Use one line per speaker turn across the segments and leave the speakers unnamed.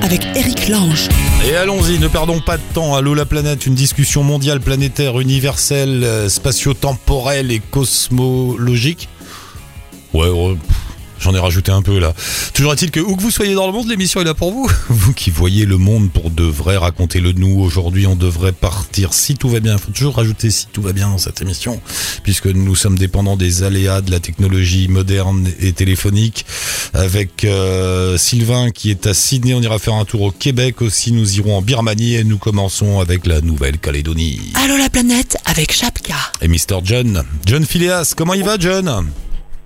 avec Eric Lange.
Et allons-y, ne perdons pas de temps. Allô la planète, une discussion mondiale, planétaire, universelle, euh, spatio-temporelle et cosmologique. Ouais, ouais, j'en ai rajouté un peu là. Toujours est-il que où que vous soyez dans le monde, l'émission est là pour vous. Vous qui voyez le monde pour de vrai, racontez-le nous. Aujourd'hui, on devrait partir si tout va bien. Il faut toujours rajouter si tout va bien dans cette émission, puisque nous sommes dépendants des aléas de la technologie moderne et téléphonique. Avec euh, Sylvain qui est à Sydney, on ira faire un tour au Québec aussi. Nous irons en Birmanie et nous commençons avec la Nouvelle-Calédonie.
Allô la planète avec Chapka.
Et Mr. John. John Phileas, comment il va John?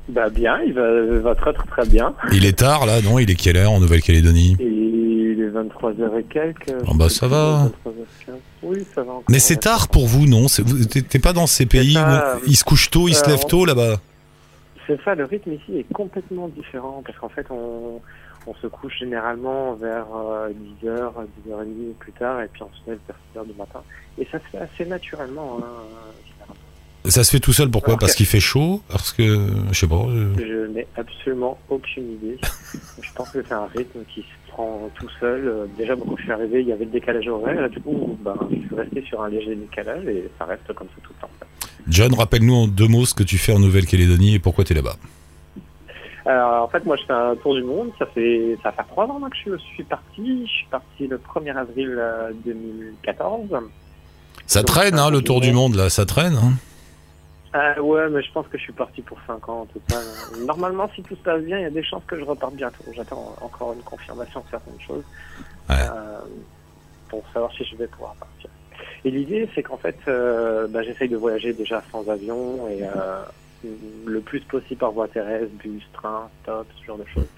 Bah bien, il va, va très très très bien.
Il est tard là, non? Il est quelle heure en Nouvelle-Calédonie?
Il est 23h et quelques.
Ah bah, ça va.
23h15. Oui, ça va encore.
Mais c'est tard pour vous, non? T'es pas dans ces pays où ils se couchent tôt, ils se
euh,
lèvent tôt là-bas?
C'est ça, le rythme ici est complètement différent parce qu'en fait, on, on se couche généralement vers 10h, 10h30 ou plus tard et puis on se lève vers 6h du matin. Et ça se fait assez naturellement. Hein.
Ça se fait tout seul, pourquoi? Parce qu'il fait chaud? Parce que, je sais pas. euh,
Je n'ai absolument aucune idée. je pense que c'est un rythme qui se prend tout seul. Euh, Déjà, moi, quand je suis arrivé, il y avait le décalage horaire. Là, du coup, ben, je suis resté sur un léger décalage et ça reste comme ça tout le temps.
John, rappelle-nous en deux mots ce que tu fais en Nouvelle-Calédonie et pourquoi t'es là-bas.
Alors, en fait, moi, je fais un tour du monde. Ça fait, ça fait trois ans que je suis parti. Je suis parti le 1er avril euh, 2014.
Ça
Donc,
traîne, hein, le tour du monde, là, ça traîne. Hein
Ah ouais, mais je pense que je suis parti pour 5 ans en total. Normalement, si tout se passe bien, il y a des chances que je reparte bientôt. J'attends encore une confirmation de certaines choses
Ouais.
euh, pour savoir si je vais pouvoir partir. Et l'idée, c'est qu'en fait, euh, bah, j'essaye de voyager déjà sans avion et euh, le plus possible par voie terrestre, bus, train, stop, ce genre de choses.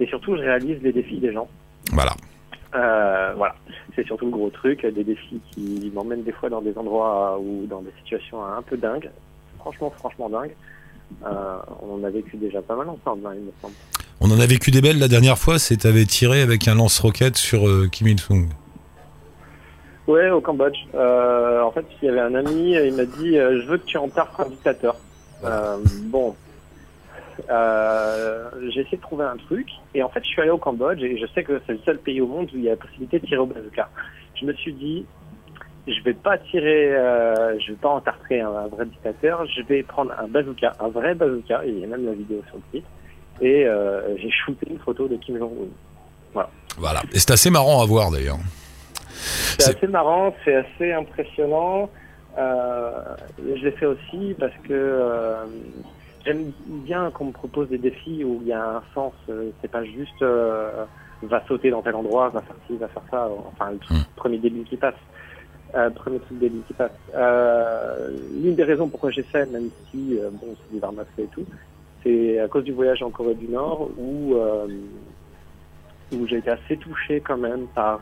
Et surtout, je réalise les défis des gens.
Voilà.
Euh, voilà, c'est surtout le gros truc, des défis qui m'emmènent des fois dans des endroits ou dans des situations un peu dingues, franchement, franchement dingues. Euh, on en a vécu déjà pas mal ensemble, hein, il me semble.
On en a vécu des belles la dernière fois, c'est t'avais tiré avec un lance-roquette sur euh, Kim Il-sung.
Ouais, au Cambodge. Euh, en fait, il y avait un ami, il m'a dit Je veux que tu enterres un dictateur. Bon, j'ai essayé de trouver un truc, et en fait, je suis allé au Cambodge, et je sais que c'est le seul pays au monde où il y a la possibilité de tirer au bazooka. Je me suis dit Je vais pas tirer, euh, je vais pas entartrer un, un vrai dictateur, je vais prendre un bazooka, un vrai bazooka, il y a même la vidéo sur le site, et euh, j'ai shooté une photo de Kim Jong-un.
Voilà. Et c'est assez marrant à voir d'ailleurs.
C'est assez marrant, c'est assez impressionnant. Euh, je l'ai fait aussi parce que euh, j'aime bien qu'on me propose des défis où il y a un sens. euh, C'est pas juste euh, va sauter dans tel endroit, va faire ci, va faire ça. Enfin, le truc-
Mm.
premier début qui passe. Euh, premier truc début qui passe. Euh, L'une des raisons pourquoi j'ai fait, même si euh, bon, c'est à feu et tout, c'est à cause du voyage en Corée du Nord où euh, où j'ai été assez touché quand même par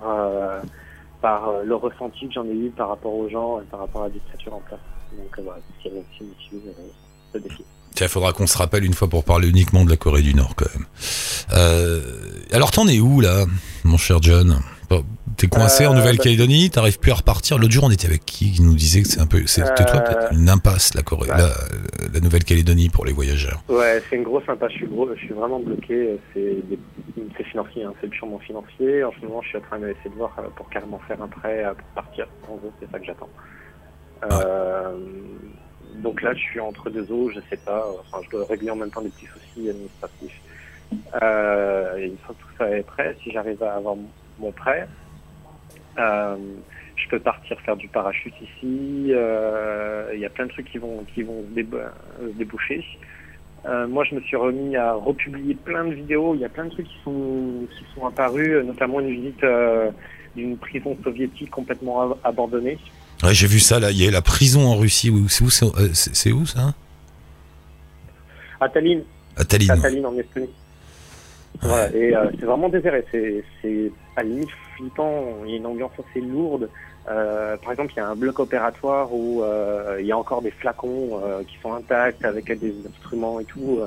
par le ressenti que j'en ai eu par rapport aux gens et par rapport à la dictature en place. Donc voilà, ce qui défi.
Tiens, faudra qu'on se rappelle une fois pour parler uniquement de la Corée du Nord quand même. Alors t'en es où là, mon cher John? Bon, T'es coincé en
Euh,
Nouvelle-Calédonie, t'arrives plus à repartir. L'autre jour, on était avec qui qui nous disait que c'est un peu, c'était toi
Euh,
peut-être une impasse la Corée, la, la Nouvelle-Calédonie pour les voyageurs.
Ouais, c'est une grosse impasse. Je suis, gros, je suis vraiment bloqué. C'est financier, hein, c'est purement financier. En ce moment, je suis en train d'essayer de voir euh, pour carrément faire un prêt euh, pour partir. En gros, c'est ça que j'attends. Euh, donc là, je suis entre deux eaux. Je sais pas. Enfin, je dois régler en même temps des petits soucis administratifs. Euh, et une fois que tout ça est prêt, si j'arrive à avoir mon- prêt, euh, je peux partir faire du parachute ici. euh, Il y a plein de trucs qui vont qui vont se euh, déboucher. Euh, moi, je me suis remis à republier plein de vidéos. Il y a plein de trucs qui sont qui sont apparus, notamment une visite d'une prison soviétique complètement ab- abandonnée.
Ouais, j'ai vu ça là. Il y a la prison en Russie. C'est où, c'est, ça?
À Tallinn,
À Tallinn.
à. Tallinn en Estonie. Voilà, et euh, c'est vraiment désiré. C'est à limite flippant. Il y a une ambiance assez lourde. Euh, par exemple, il y a un bloc opératoire où euh, il y a encore des flacons euh, qui sont intacts avec des instruments et tout.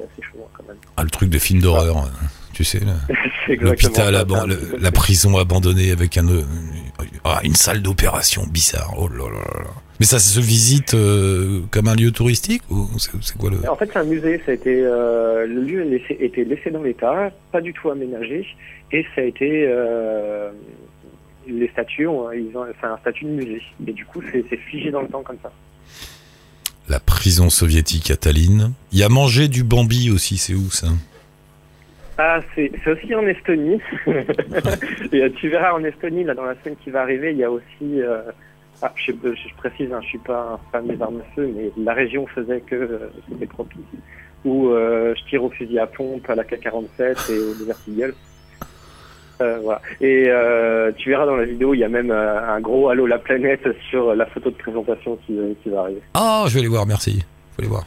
C'est- c'est assez chaud hein, quand même.
Ah, le truc de film d'horreur, hein, tu sais. L'hôpital, aban- la prison abandonnée avec un, euh, ah, une salle d'opération bizarre. Oh là là là là. Mais ça se visite euh, comme un lieu touristique ou c'est quoi le
En fait, c'est un musée. Ça a été euh, le lieu a laissé- été laissé dans l'état, pas du tout aménagé, et ça a été euh, les statues. ont- Ils ont, c'est un statut de musée, et du coup, c'est figé dans le temps comme ça.
La prison soviétique à Tallinn Il y a mangé du Bambi aussi, c'est où ça?
Ah, c'est aussi en Estonie. euh, tu verras en Estonie, là, dans la semaine qui va arriver, il y a aussi. euh, ah, je, précise, hein, je suis pas un fan des armes à feu, mais la région faisait que euh, c'était propice. Où je tire au fusil à pompe, à la K-47 et au Eagle. Euh, voilà. Et euh, tu verras dans la vidéo, il y a même euh, un gros Halo la planète sur la photo de présentation qui, qui va arriver.
Ah, je vais aller voir, merci. Faut aller voir.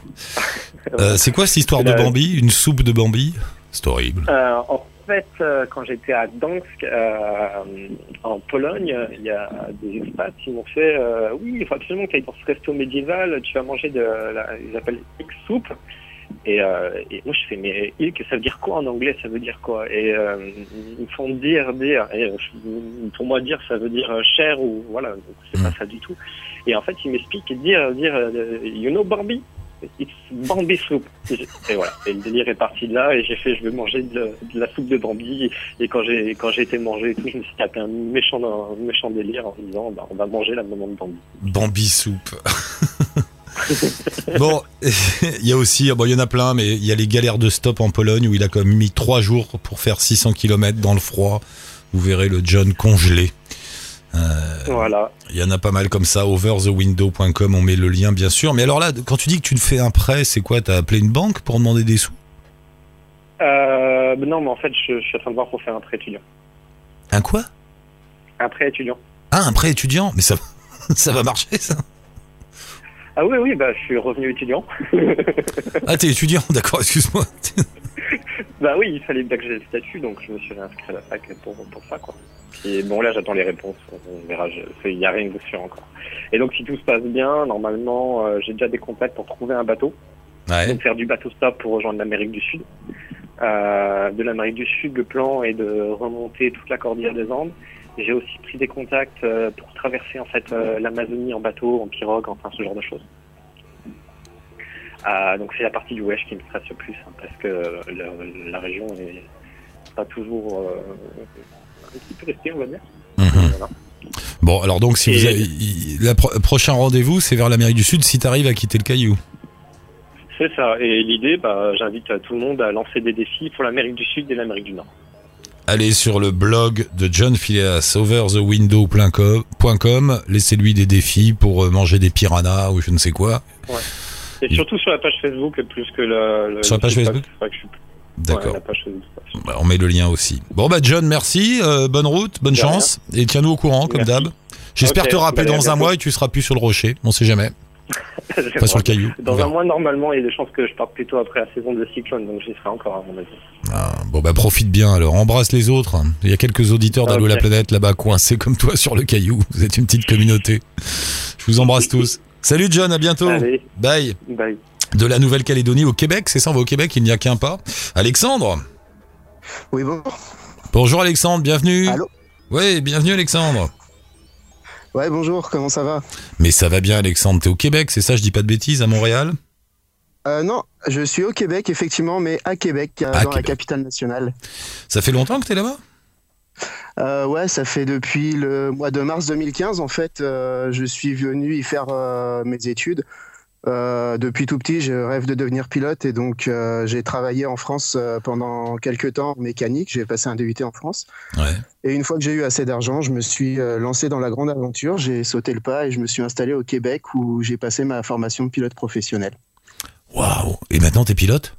C'est quoi cette histoire de Bambi? Une soupe de Bambi? C'est horrible.
En fait, quand j'étais à Gdansk, euh, en Pologne, il y a des expats qui m'ont fait Oui, il faut absolument que tu ailles dans ce resto médiéval, tu vas manger de la, ils appellent soup. Et, euh, et moi, je fais Mais Ilk, ça veut dire quoi en anglais Ça veut dire quoi? Et euh, ils me font dire, dire. Et euh, pour moi, dire, ça veut dire cher ou voilà, c'est pas ça du tout. Et en fait, ils m'expliquent dire, dire You know Barbie It's Bambi soup. Et voilà. Et le délire est parti de là. Et j'ai fait, je vais manger de, la- de la soupe de Bambi. Et quand j'ai, quand j'ai été tout, je me suis tapé un méchant, un méchant délire en disant, bah, on va manger la maman de Bambi.
Bambi soupe. bon, il y a aussi, bon, il y en a plein, mais il y a les galères de stop en Pologne où il a quand même mis trois jours pour faire 600 km dans le froid. Vous verrez le John congelé. Euh,
Voilà.
Il y en a pas mal comme ça. Overthewindow.com, on met le lien bien sûr. Mais alors là, quand tu dis que tu te fais un prêt, c'est quoi? T'as appelé une banque pour demander des sous?
Euh, non, mais en fait, je, je suis en train de voir pour faire un prêt étudiant.
Un quoi?
Un prêt étudiant.
Ah, un prêt étudiant Mais ça, ça va marcher ça?
Ah oui, oui, bah, je suis revenu étudiant.
Ah, t'es étudiant, d'accord, excuse-moi.
bah oui, il fallait bien que j'ai le statut, donc je me suis réinscrit à la fac pour, pour ça, quoi. Et bon, là, j'attends les réponses. On verra. Il n'y a rien de sûr encore. Et donc, si tout se passe bien, normalement, euh, j'ai déjà des contacts pour trouver un bateau.
Ouais.
Donc, faire du bateau stop pour rejoindre l'Amérique du Sud. Euh, de l'Amérique du Sud, le plan est de remonter toute la cordillère des Andes. J'ai aussi pris des contacts euh, pour traverser en fait euh, l'Amazonie en bateau, en pirogue, enfin ce genre de choses. Euh, donc c'est la partie du Wesh qui me stresse le plus hein, parce que la, la région est pas toujours un petit peu restée, on va dire.
Mhm.
Voilà.
Bon, alors donc, si vous avez, le pro- prochain rendez-vous, c'est vers l'Amérique du Sud si t'arrives à quitter le caillou.
C'est ça. Et l'idée, bah, j'invite tout le monde à lancer des défis pour l'Amérique du Sud et l'Amérique du Nord.
Allez sur le blog de John Phileas, overthewindow.com. Laissez-lui des défis pour euh, manger des piranhas ou je ne sais quoi.
Et
Et-
surtout sur la page Facebook plus que le-
Sur la page Facebook
Ouais,
D'accord.
la.
Bah, on met le lien aussi. Bon, bah, John, merci. euh, bonne route, bonne
rien.
chance. Et tiens-nous au courant, comme d'hab. J'espère te rappeler dans un
bientôt.
mois et tu seras plus sur le rocher. On sait jamais. Pas sur le caillou.
Dans un mois, normalement, il y a des chances que je parte plutôt après la saison de cyclone, donc j'y serai encore, à mon avis.
Ah, bon, bah, profite bien alors. Embrasse les autres. Il y a quelques auditeurs d'Allo la planète là-bas coincés comme toi sur le caillou. Vous êtes une petite communauté. Je vous embrasse tous. Salut John, à bientôt.
Allez,
Bye.
bye.
De la Nouvelle-Calédonie au Québec, c'est ça, on va au Québec, il n'y a qu'un pas. Alexandre?
Oui, bon.
Bonjour Alexandre, bienvenue.
Allô?
Oui, bienvenue Alexandre.
Ouais, bonjour, comment ça va?
Mais ça va bien Alexandre, t'es au Québec, c'est ça, je dis pas de bêtises, à Montréal?
Euh, Non, je suis au Québec, effectivement, mais à Québec, euh,
À
dans
Québec.
la capitale nationale.
Ça fait longtemps que t'es là-bas?
Euh, ouais, ça fait depuis le mois de mars 2015, en fait, euh, je suis venu y faire mes études. Euh, depuis tout petit, je rêve de devenir pilote et donc euh, j'ai travaillé en France euh, pendant quelques temps en mécanique. J'ai passé un DUT en France.
Ouais.
Et une fois que j'ai eu assez d'argent, je me suis lancé dans la grande aventure. J'ai sauté le pas et je me suis installé au Québec où j'ai passé ma formation de pilote professionnel.
Waouh Et maintenant t'es pilote?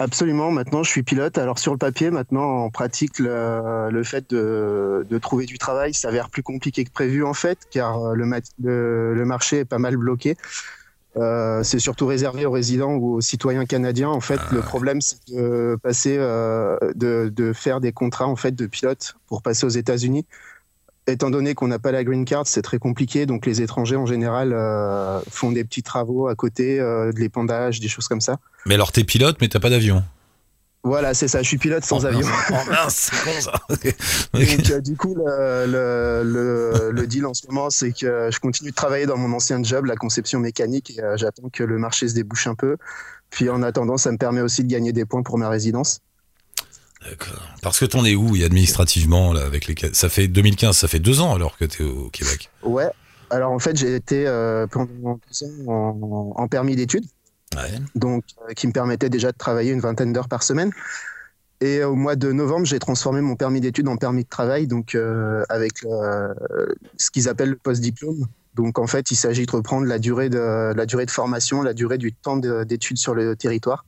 Absolument, maintenant je suis pilote. Alors sur le papier, maintenant en pratique, le, le fait de, de trouver du travail s'avère plus compliqué que prévu en fait, car le, mat- le, le marché est pas mal bloqué. Euh, c'est surtout réservé aux résidents ou aux citoyens canadiens. En fait, le problème c'est de passer, euh, de, de faire des contrats en fait de pilote pour passer aux États-Unis. étant donné qu'on n'a pas la green card, c'est très compliqué. Donc les étrangers en général euh, font des petits travaux à côté, de l'épandage, des choses comme ça.
Mais alors t'es pilote, mais t'as pas d'avion.
Voilà, c'est ça. Je suis pilote sans
Oh,
avion.
mince. Oh mince, c'est con ça.
Donc euh, du coup, le, le, le, le deal en ce moment, c'est que je continue de travailler dans mon ancien job, la conception mécanique, et euh, j'attends que le marché se débouche un peu. Puis en attendant, ça me permet aussi de gagner des points pour ma résidence.
D'accord. Parce que t'en es où, et administrativement, là, avec les. Ça fait 2015, ça fait deux ans alors que t'es au Québec.
Ouais. Alors en fait, j'ai été euh, pendant deux ans en, en permis d'études. Donc euh, qui me permettait déjà de travailler une vingtaine d'heures par semaine. Et au mois de novembre, j'ai transformé mon permis d'études en permis de travail, donc euh, avec le- ce qu'ils appellent le post-diplôme. Donc en fait, il s'agit de reprendre la durée de la durée de formation, la durée du temps de- d'études sur le territoire,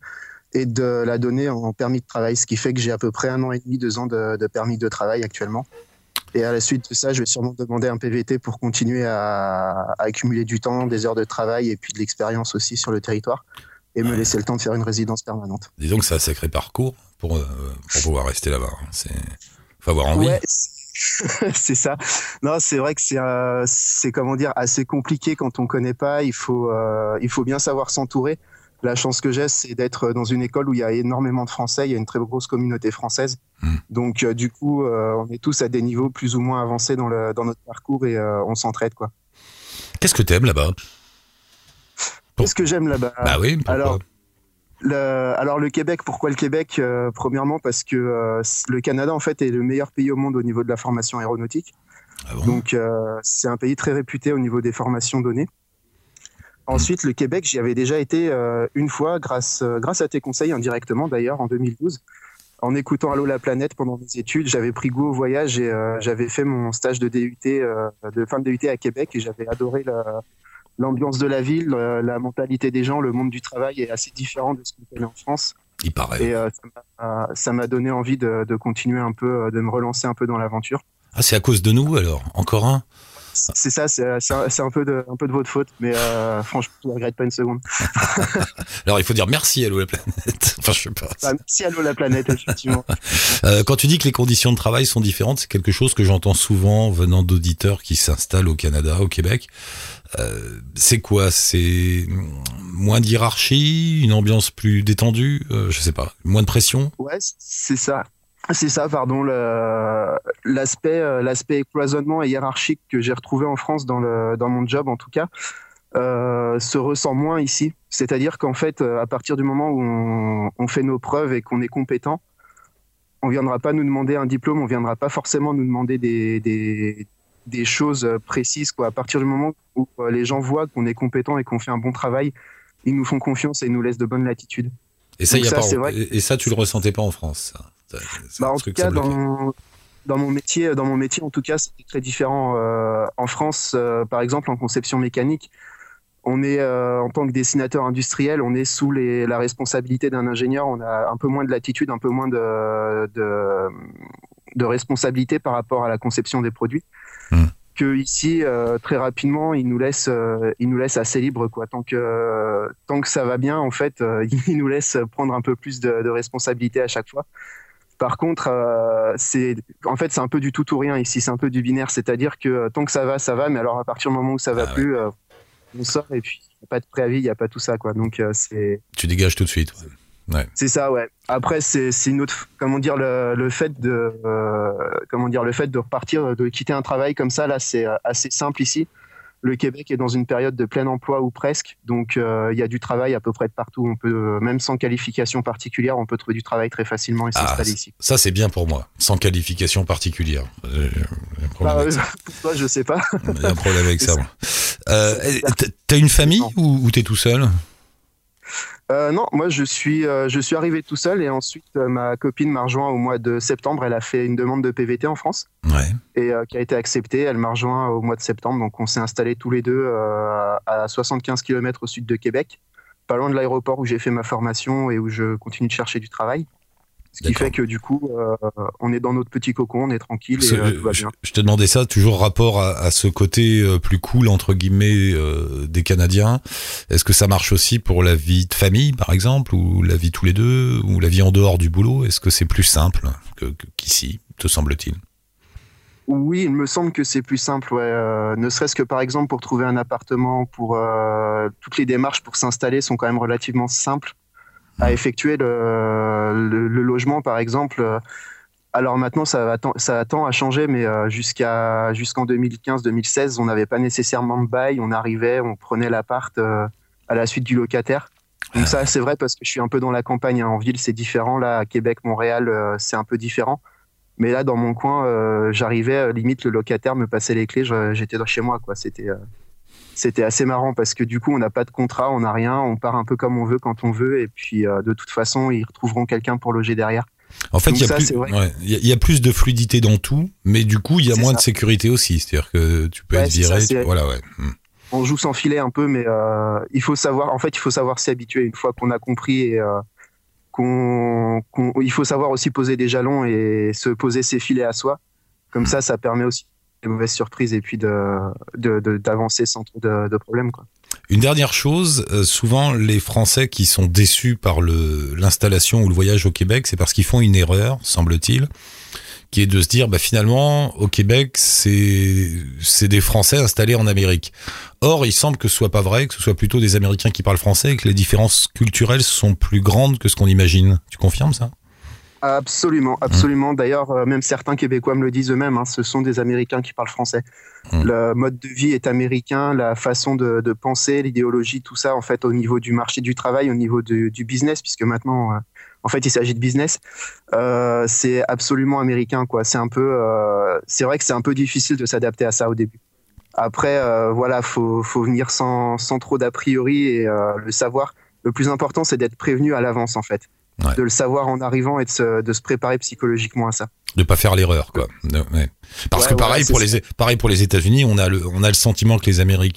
et de la donner en permis de travail, ce qui fait que j'ai à peu près un an et demi, deux ans de permis de travail actuellement. Et à la suite de ça, je vais sûrement demander un PVT pour continuer à, à accumuler du temps, des heures de travail et puis de l'expérience aussi sur le territoire et me laisser le temps de faire une résidence permanente.
Disons que c'est un sacré parcours pour, euh, pour pouvoir rester là-bas. hein. C'est. Faut avoir envie.
Ouais, c'est ça. Non, c'est vrai que c'est euh, c'est comment dire assez compliqué quand on connaît pas. Il faut euh, il faut bien savoir s'entourer. La chance que j'ai, c'est d'être dans une école où il y a énormément de Français. Il y a une très grosse communauté française.
Hmm.
Donc euh, du coup, euh, on est tous à des niveaux plus ou moins avancés dans le dans notre parcours et euh, on s'entraide quoi.
Qu'est-ce que t'aimes là-bas?
Qu'est-ce que j'aime là-bas?
Bah oui, pourquoi?
Alors, Le, alors le Québec, pourquoi le Québec? Premièrement parce que le Canada en fait est le meilleur pays au monde au niveau de la formation aéronautique.
Ah bon?
Donc c'est un pays très réputé au niveau des formations données. Ensuite, le Québec, j'y avais déjà été euh, une fois grâce, euh, grâce à tes conseils indirectement d'ailleurs en 2012. En écoutant Allô la planète pendant mes études, j'avais pris goût au voyage et euh, j'avais fait mon stage de DUT, euh, de fin de DUT à Québec et j'avais adoré la- l'ambiance de la ville, la mentalité des gens, le monde du travail est assez différent de ce qu'on connaît en France.
Il paraît.
Et ça m'a- donné envie de, de continuer un peu, de me relancer un peu dans l'aventure.
Ah, c'est à cause de nous alors Encore un?
C'est ça, c'est c'est un, un peu de, un peu de votre faute, mais euh, franchement, je ne regrette pas une seconde.
Alors il faut dire merci, Allô la planète. Enfin, je sais pas.
Bah, merci Allô la planète, effectivement.
Euh, quand tu dis que les conditions de travail sont différentes, c'est quelque chose que j'entends souvent venant d'auditeurs qui s'installent au Canada, au Québec. Euh, c'est quoi? C'est moins d'hierarchie, une ambiance plus détendue, euh, je sais pas, moins de pression?
Ouais, c'est ça. C'est ça, pardon. L'aspect, euh, l'aspect cloisonnement et hiérarchique que j'ai retrouvé en France dans le, dans mon job, en tout cas, euh, se ressent moins ici. C'est-à-dire qu'en fait, euh, à partir du moment où on, on fait nos preuves et qu'on est compétent, on viendra pas nous demander un diplôme, on viendra pas forcément nous demander des, des, des choses précises. Quoi. À partir du moment où les gens voient qu'on est compétent et qu'on fait un bon travail, ils nous font confiance et ils nous laissent de bonnes latitudes.
Et ça,
Donc
y a
ça,
pas.
c'est vrai
Et et ça, tu le ressentais pas en France. Ça.
Bah, en tout cas, dans, dans mon métier, dans mon métier, en tout cas, c'était très différent. Euh, en France, euh, par exemple, en conception mécanique, on est euh, en tant que dessinateur industriel, on est sous les, la responsabilité d'un ingénieur. On a un peu moins de latitude, un peu moins de, de, de responsabilité par rapport à la conception des produits.
Hmm.
Que ici, euh, très rapidement, ils nous laissent, euh, ils nous laissent assez libre, quoi. Tant que tant que ça va bien, en fait, ils nous laissent prendre un peu plus de, de responsabilité à chaque fois. Par contre, euh, c'est en fait c'est un peu du tout ou rien ici, c'est un peu du binaire, c'est-à-dire que euh, tant que ça va, ça va, mais alors à partir du moment où ça va
Ah ouais.
plus, euh, on sort et puis y a pas de préavis, il y a pas tout ça quoi. Donc euh, c'est
Tu dégages tout de suite. ouais.
c'est ça ouais. Après c'est une autre comment dire le, le fait de comment dire le fait de repartir, de quitter un travail comme ça là, c'est assez simple ici. Le Québec est dans une période de plein emploi ou presque, donc euh, il y a du travail à peu près de partout. On peut euh, même sans qualification particulière, on peut trouver du travail très facilement et
Ah,
s'installer ici.
Ça, c'est bien pour moi, sans qualification particulière.
Bah,
avec
euh,
ça.
pour toi, je sais pas.
J'ai un problème avec ça. Euh, t'as- une famille ou, ou t'es tout seul?
Euh, non, moi je suis, euh, je suis arrivé tout seul et ensuite euh, ma copine m'a rejoint au mois de septembre. Elle a fait une demande de PVT en France
Ouais.
et qui a été acceptée. Elle m'a rejoint au mois de septembre, donc on s'est installés tous les deux à 75 km au sud de Québec, pas loin de l'aéroport où j'ai fait ma formation et où je continue de chercher du travail. Ce qui fait que du coup, euh, on est dans notre petit cocon, on est tranquille et euh, tout va bien.
je te demandais ça, toujours rapport à, à ce côté euh, plus cool, entre guillemets, euh, des Canadiens. Est-ce que ça marche aussi pour la vie de famille, par exemple, ou la vie tous les deux, ou la vie en dehors du boulot? Est-ce que c'est plus simple que- qu'ici, te semble-t-il?
Oui, il me semble que c'est plus simple, ouais. euh, ne serait-ce que par exemple pour trouver un appartement, pour euh, toutes les démarches pour s'installer sont quand même relativement simples à effectuer. Le, le- le logement, par exemple, alors maintenant ça, ça tend à changer, mais euh, jusqu'à jusqu'en 2015-2016, on n'avait pas nécessairement de bail, on arrivait, on prenait l'appart euh, à la suite du locataire. Donc ça, c'est vrai parce que je suis un peu dans la campagne. hein. En ville, c'est différent. Là, à Québec, Montréal, euh, c'est un peu différent. Mais là, dans mon coin, euh, j'arrivais, euh, limite, le locataire me passait les clés, j'étais chez moi, quoi. C'était, c'était assez marrant parce que du coup, on n'a pas de contrat, on n'a rien, on part un peu comme on veut quand on veut, et puis euh, de toute façon, ils retrouveront quelqu'un pour loger derrière.
En fait, il y, a
ça,
plus- ouais, y y a de fluidité dans tout, mais du coup, il y a moins
ça.
de sécurité aussi. C'est-à-dire que tu peux
Ouais,
être
ça,
viré. tu- voilà, ouais. Hmm.
On joue sans filet un peu, mais euh, il faut savoir, en fait, il faut savoir s'y habituer une fois qu'on a compris et euh, qu'on, il faut savoir aussi poser des jalons et se poser ses filets à soi. Comme ça, ça permet aussi des mauvaises surprises et puis de, de- d'avancer sans trop de, problèmes.
Une dernière chose, euh, souvent les Français qui sont déçus par l'installation ou le voyage au Québec, c'est parce qu'ils font une erreur, semble-t-il, qui est de se dire, bah finalement, au Québec, c'est des Français installés en Amérique. Or, il semble que ce soit pas vrai, que ce soit plutôt des Américains qui parlent français et que les différences culturelles sont plus grandes que ce qu'on imagine. Tu confirmes ça?
Absolument, absolument. D'ailleurs, euh, même certains Québécois me le disent eux-mêmes, hein, ce sont des Américains qui parlent français.
Mm.
Le mode de vie est américain, la façon de, de penser, l'idéologie, tout ça, en fait, au niveau du marché du travail, au niveau du, du business, puisque maintenant, euh, en fait, il s'agit de business, euh, c'est absolument américain, quoi. C'est un peu, euh, c'est vrai que c'est un peu difficile de s'adapter à ça au début. Après, voilà, faut, faut venir sans, sans trop d'a priori et le savoir. Le plus important, c'est d'être prévenu à l'avance, en fait
Ouais.
de le savoir en arrivant et de se, de se préparer psychologiquement à ça.
de pas faire l'erreur quoi. Ouais. Parce
Ouais,
que pareil pour les pareil pour les États-Unis, on a le on a le sentiment que les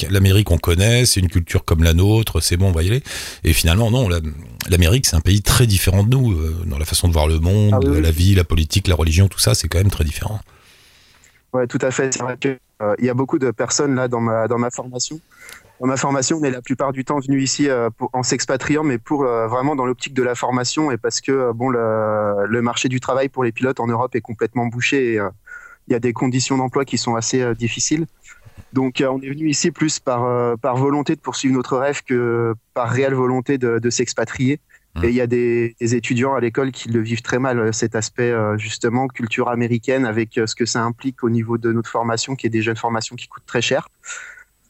l'Amérique on connaît, c'est une culture comme la nôtre, c'est bon, on va y aller. Et finalement non, la- l'Amérique c'est un pays très différent de nous euh, dans la façon de voir le monde,
Ah oui,
la vie, la politique, la religion, tout ça, c'est quand même très différent.
Ouais, tout à fait. C'est vrai que euh, il y a beaucoup de personnes là dans ma dans ma formation. Dans ma formation, on est la plupart du temps venus ici euh, pour, en s'expatriant, mais pour euh, vraiment dans l'optique de la formation et parce que euh, bon le, le marché du travail pour les pilotes en Europe est complètement bouché et il y a des conditions d'emploi qui sont assez euh, difficiles. Donc euh, on est venu ici plus par euh, par volonté de poursuivre notre rêve que par réelle volonté de, de s'expatrier.
Mmh.
Et il y a des, des étudiants à l'école qui le vivent très mal, cet aspect justement culture américaine avec ce que ça implique au niveau de notre formation, qui est des jeunes formations qui coûtent très cher.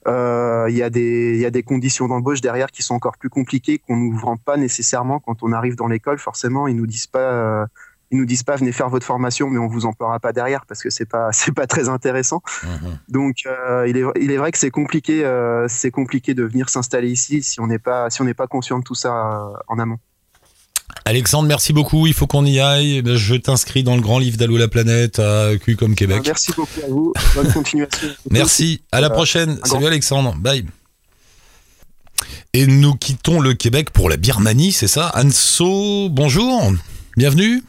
Euh, Il y, a des- il y a des conditions d'embauche derrière qui sont encore plus compliquées, qu'on nous vend pas nécessairement quand on arrive dans l'école. Forcément, ils nous disent pas, euh, ils nous disent pas venez faire votre formation, mais on vous emploiera pas derrière parce que c'est pas, c'est pas très intéressant.
Mhm.
Donc, euh, il, est, il est vrai que c'est compliqué, euh, c'est compliqué de venir s'installer ici si on n'est pas, si on n'est pas conscient de tout ça euh, en amont.
Alexandre, merci beaucoup, il faut qu'on y aille. Je t'inscris dans le grand livre d'Allo la planète à Q comme Québec.
Merci beaucoup à vous. Bonne continuation.
Merci, à la prochaine. Salut
grand-
Alexandre, bye. Et nous quittons le Québec pour la Birmanie, c'est ça? Anso, bonjour, bienvenue.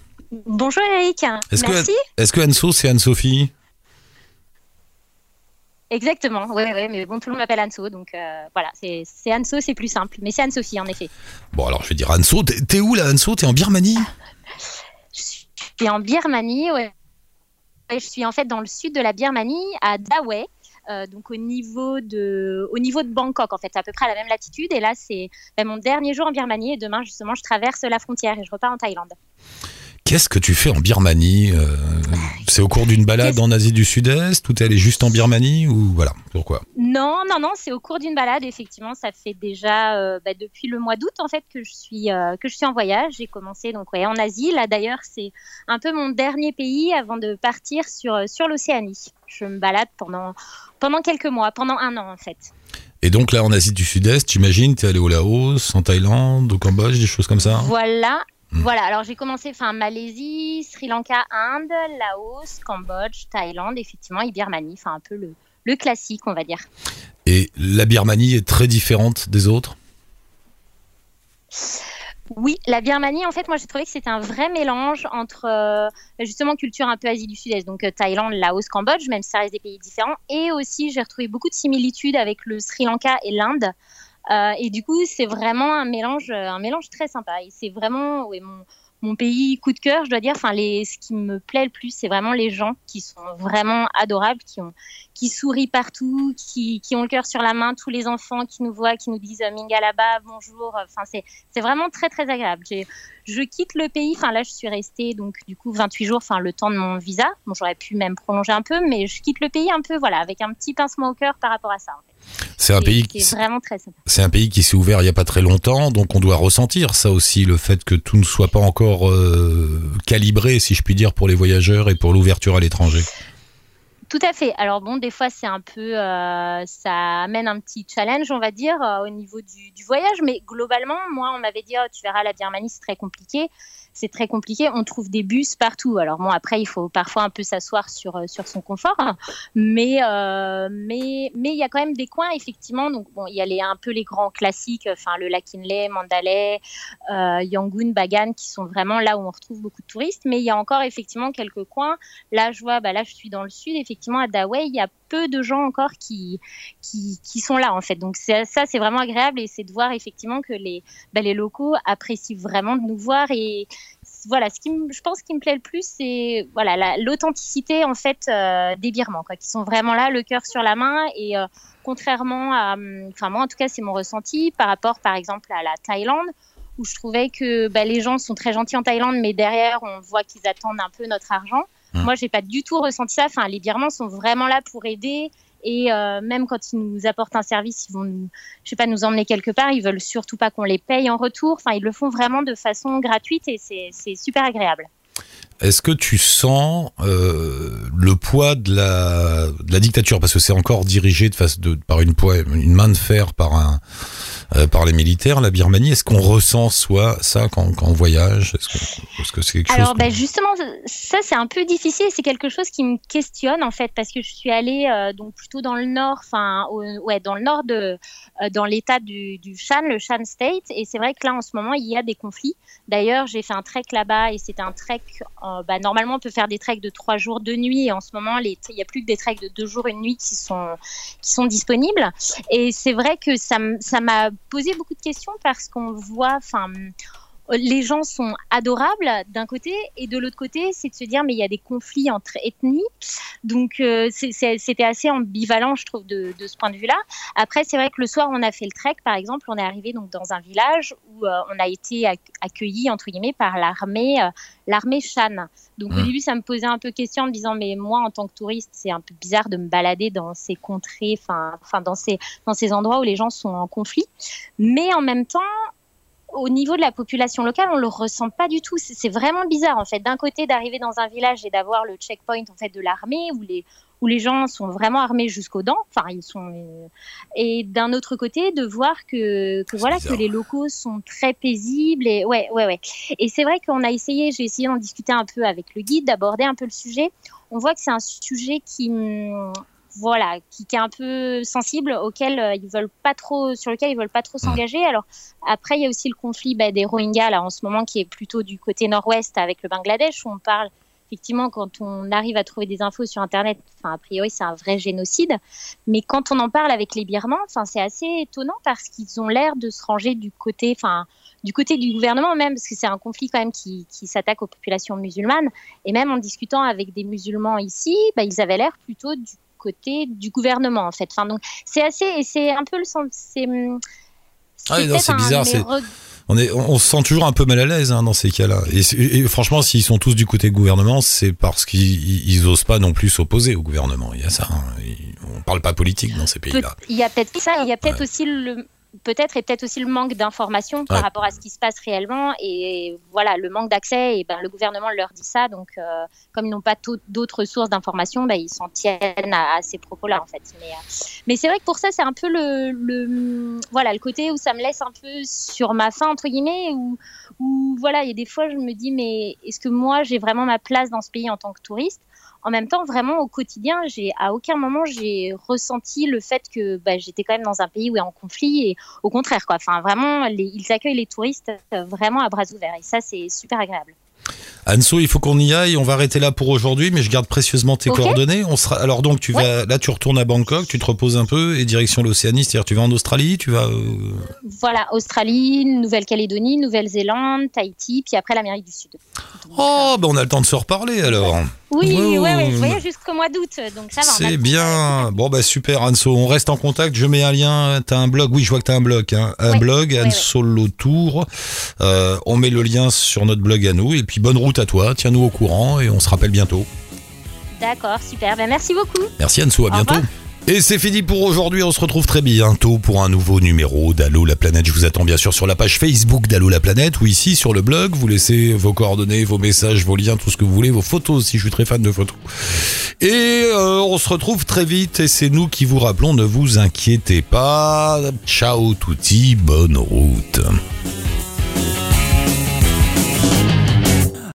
Bonjour Eric,
Est-ce que-
merci.
Est-ce que Anso, c'est Anne-Sophie?
Exactement, ouais, ouais, mais bon, tout le monde m'appelle Anso, donc euh, voilà, c'est Anso, c'est plus simple, mais c'est Anne-Sophie en effet.
Bon, alors je vais dire Anso. T'es où là, Anso? T'es en Birmanie?
Je suis en Birmanie, ouais. Je suis en fait dans le sud de la Birmanie, à Dawei, euh, donc au niveau de, au niveau de Bangkok en fait, c'est à peu près à la même latitude. Et là, c'est ben, mon dernier jour en Birmanie et demain justement, je traverse la frontière et je repars en Thaïlande.
Qu'est-ce que tu fais en Birmanie Euh, C'est au cours d'une balade en Asie du Sud-Est ou t'es allé juste en Birmanie ou voilà Pourquoi?
Non, non, non, c'est au cours d'une balade. Effectivement, ça fait déjà euh, bah, depuis le mois d'août en fait que je suis euh, que je suis en voyage. J'ai commencé donc ouais, en Asie. Là d'ailleurs, c'est un peu mon dernier pays avant de partir sur sur l'Océanie. Je me balade pendant pendant quelques mois, pendant un an en fait.
Et donc là, en Asie du Sud-Est, j'imagine, t'es allé au Laos, en Thaïlande, au Cambodge, des choses comme ça
Voilà.
Hmm.
Voilà, alors j'ai commencé enfin Malaisie, Sri Lanka, Inde, Laos, Cambodge, Thaïlande, effectivement, et Birmanie, enfin un peu le, le classique, on va dire.
Et la Birmanie est très différente des autres?
Oui, la Birmanie, en fait, moi j'ai trouvé que c'était un vrai mélange entre euh, justement culture un peu Asie du Sud-Est, donc euh, Thaïlande, Laos, Cambodge, même si ça reste des pays différents, et aussi j'ai retrouvé beaucoup de similitudes avec le Sri Lanka et l'Inde. Euh, et du coup, c'est vraiment un mélange, euh, un mélange très sympa. Et c'est vraiment ouais, mon, mon pays coup de cœur, je dois dire. Enfin, les, ce qui me plaît le plus, c'est vraiment les gens qui sont vraiment adorables, qui ont, qui sourient partout, qui, qui ont le cœur sur la main, tous les enfants qui nous voient, qui nous disent euh, Minga là-bas, bonjour. Enfin, c'est, vraiment très très agréable. Je quitte le pays. Enfin, là, je suis restée donc du coup 28 jours, enfin le temps de mon visa. Bon, j'aurais pu même prolonger un peu, mais je quitte le pays un peu, voilà, avec un petit pincement au cœur par rapport à ça. En fait.
C'est un pays qui
vraiment très sympa.
C'est un pays qui s'est ouvert il y a pas très longtemps, donc on doit ressentir ça aussi, le fait que tout ne soit pas encore euh, calibré, si je puis dire, pour les voyageurs et pour l'ouverture à l'étranger.
Tout à fait. Alors bon, des fois c'est un peu, euh, ça amène un petit challenge, on va dire, euh, au niveau du, du, voyage. Mais globalement, moi, on m'avait dit, oh, tu verras, la Birmanie c'est très compliqué c'est très compliqué. On trouve des bus partout. Alors bon, après, il faut parfois un peu s'asseoir sur, euh, sur son confort, mais euh, mais mais il y a quand même des coins effectivement. Donc bon, il y a un peu les grands classiques, enfin le lac Inle, Mandalay, euh, Yangon, Bagan, qui sont vraiment là où on retrouve beaucoup de touristes. Mais il y a encore effectivement quelques coins. Là, je vois, bah là, je suis dans le sud. Effectivement, à Dawei, il y a peu de gens encore qui, qui, qui sont là en fait. Donc ça, c'est vraiment agréable et c'est de voir effectivement que les, bah, les locaux apprécient vraiment de nous voir et voilà, ce qui je pense qui me plaît le plus, c'est voilà l'authenticité en fait euh, des Birmans, quoi, qui sont vraiment là, le cœur sur la main et euh, contrairement à, enfin moi en tout cas c'est mon ressenti par rapport par exemple à la Thaïlande où je trouvais que bah, les gens sont très gentils en Thaïlande, mais derrière on voit qu'ils attendent un peu notre argent. Moi, mmh. Moi, j'ai pas du tout ressenti ça. Enfin, les Birmans sont vraiment là pour aider. Et euh, même quand ils nous apportent un service, ils vont nous, je sais pas, nous emmener quelque part. Ils veulent surtout pas qu'on les paye en retour. Enfin, ils le font vraiment de façon gratuite et c'est super agréable.
Est-ce que tu sens euh, le poids de la, de la dictature? Parce que c'est encore dirigé de face de par une, une main de fer par un par les militaires, la Birmanie. Est-ce qu'on ressent soit ça quand, quand on voyage? Est-ce que c'est quelque
Alors,
chose
ben justement, ça c'est un peu difficile. C'est quelque chose qui me questionne en fait parce que je suis allée euh, donc plutôt dans le nord, enfin ouais, dans le nord de euh, dans l'État du, du Shan, le Shan State. Et c'est vrai que là en ce moment il y a des conflits. D'ailleurs, j'ai fait un trek là-bas et c'était un trek. bah, normalement, on peut faire des treks de trois jours, deux nuits. Et en ce moment, il n'y a plus que des treks de deux jours, une nuit qui sont qui sont disponibles. Et c'est vrai que ça m'a poser beaucoup de questions parce qu'on voit, enfin, les gens sont adorables d'un côté et de l'autre côté, c'est de se dire mais il y a des conflits entre ethnies. Donc euh, c'était assez ambivalent, je trouve, de, ce point de vue-là. Après, c'est vrai que le soir, on a fait le trek, par exemple, on est arrivé donc dans un village où euh, on a été accueilli entre guillemets par l'armée, euh, l'armée Shan. Donc au mmh. début, ça me posait un peu question en me disant mais moi, en tant que touriste, c'est un peu bizarre de me balader dans ces contrées, enfin, enfin dans ces dans ces endroits où les gens sont en conflit. Mais en même temps, au niveau de la population locale, on le ressent pas du tout. C'est vraiment bizarre en fait. D'un côté, d'arriver dans un village et d'avoir le checkpoint en fait de l'armée où les où les gens sont vraiment armés jusqu'aux dents. Enfin, ils sont. Euh, et d'un autre côté, de voir que, que voilà que les locaux sont très paisibles et ouais ouais ouais. Et c'est vrai qu'on a essayé, j'ai essayé d'en discuter un peu avec le guide, d'aborder un peu le sujet. On voit que c'est un sujet qui voilà, qui, qui, est un peu sensible, auquel euh, ils veulent pas trop, sur lequel ils veulent pas trop s'engager. Alors après, il y a aussi le conflit bah, des Rohingyas là en ce moment qui est plutôt du côté nord-ouest avec le Bangladesh où on parle effectivement quand on arrive à trouver des infos sur internet, enfin a priori c'est un vrai génocide, mais quand on en parle avec les Birmans, enfin c'est assez étonnant parce qu'ils ont l'air de se ranger du côté, enfin du côté du gouvernement même, parce que c'est un conflit quand même qui, qui s'attaque aux populations musulmanes. Et même en discutant avec des musulmans ici, bah, ils avaient l'air plutôt du côté du gouvernement en fait. Enfin donc c'est assez et c'est un peu le sens. C'est
ah c'est bizarre. C'est on, est, on, se sent toujours un peu mal à l'aise hein, dans ces cas-là. Et, franchement, s'ils sont tous du côté gouvernement, c'est parce qu'ils osent pas non plus s'opposer au gouvernement. Il y a ça. Hein. On parle pas politique dans ces pays-là.
Il y a peut-être ça. Il y a peut-être aussi le, peut-être et peut-être aussi le manque d'informations par rapport à ce qui se passe réellement. Et voilà le manque d'accès et ben le gouvernement leur dit ça. Donc euh, comme ils n'ont pas d'autres sources d'informations ben, ils s'en tiennent à, ces propos là en fait. Mais, euh, mais c'est vrai que pour ça c'est un peu le, le, voilà le côté où ça me laisse un peu sur ma faim entre guillemets où, où voilà il y a des fois je me dis mais est-ce que moi j'ai vraiment ma place dans ce pays en tant que touriste? En même temps, vraiment au quotidien, j'ai à aucun moment j'ai ressenti le fait que bah, j'étais quand même dans un pays où est en conflit et au contraire quoi. Enfin vraiment, ils accueillent les touristes vraiment à bras ouverts et ça c'est super agréable.
Anso, il faut qu'on y aille. On va arrêter là pour aujourd'hui, mais je garde précieusement tes coordonnées. On sera. Alors donc, tu vas là, tu retournes à Bangkok, tu te reposes un peu et direction l'Océanie. C'est-à-dire, tu vas en Australie, tu vas. euh,
Voilà, Australie, Nouvelle-Calédonie, Nouvelle-Zélande, Tahiti, puis après l'Amérique du Sud. Donc,
Oh, ben on a le temps de se reparler alors.
Oui,
Ouais,
ouais, ouais, je voyage jusqu'au mois d'août, donc ça va.
C'est bien. Bon bah super Anso, on reste en contact. Je mets un lien. T'as un blog? Oui, je vois que t'as un blog. Hein. Un
Ouais,
blog
ouais,
Anso Tour. Euh, on met le lien sur notre blog à nous. Et puis bonne route à toi. Tiens-nous au courant et on se rappelle bientôt.
D'accord, super. Ben, merci beaucoup.
Merci Anso, à
Au
bientôt.
revoir.
Et c'est fini pour aujourd'hui, on se retrouve très bientôt pour un nouveau numéro d'Allo la planète. Je vous attends bien sûr sur la page Facebook d'Allo la planète ou ici sur le blog. Vous laissez vos coordonnées, vos messages, vos liens, tout ce que vous voulez, vos photos aussi, je suis très fan de photos. Et euh, on se retrouve très vite et c'est nous qui vous rappelons, ne vous inquiétez pas. Ciao touti, bonne route.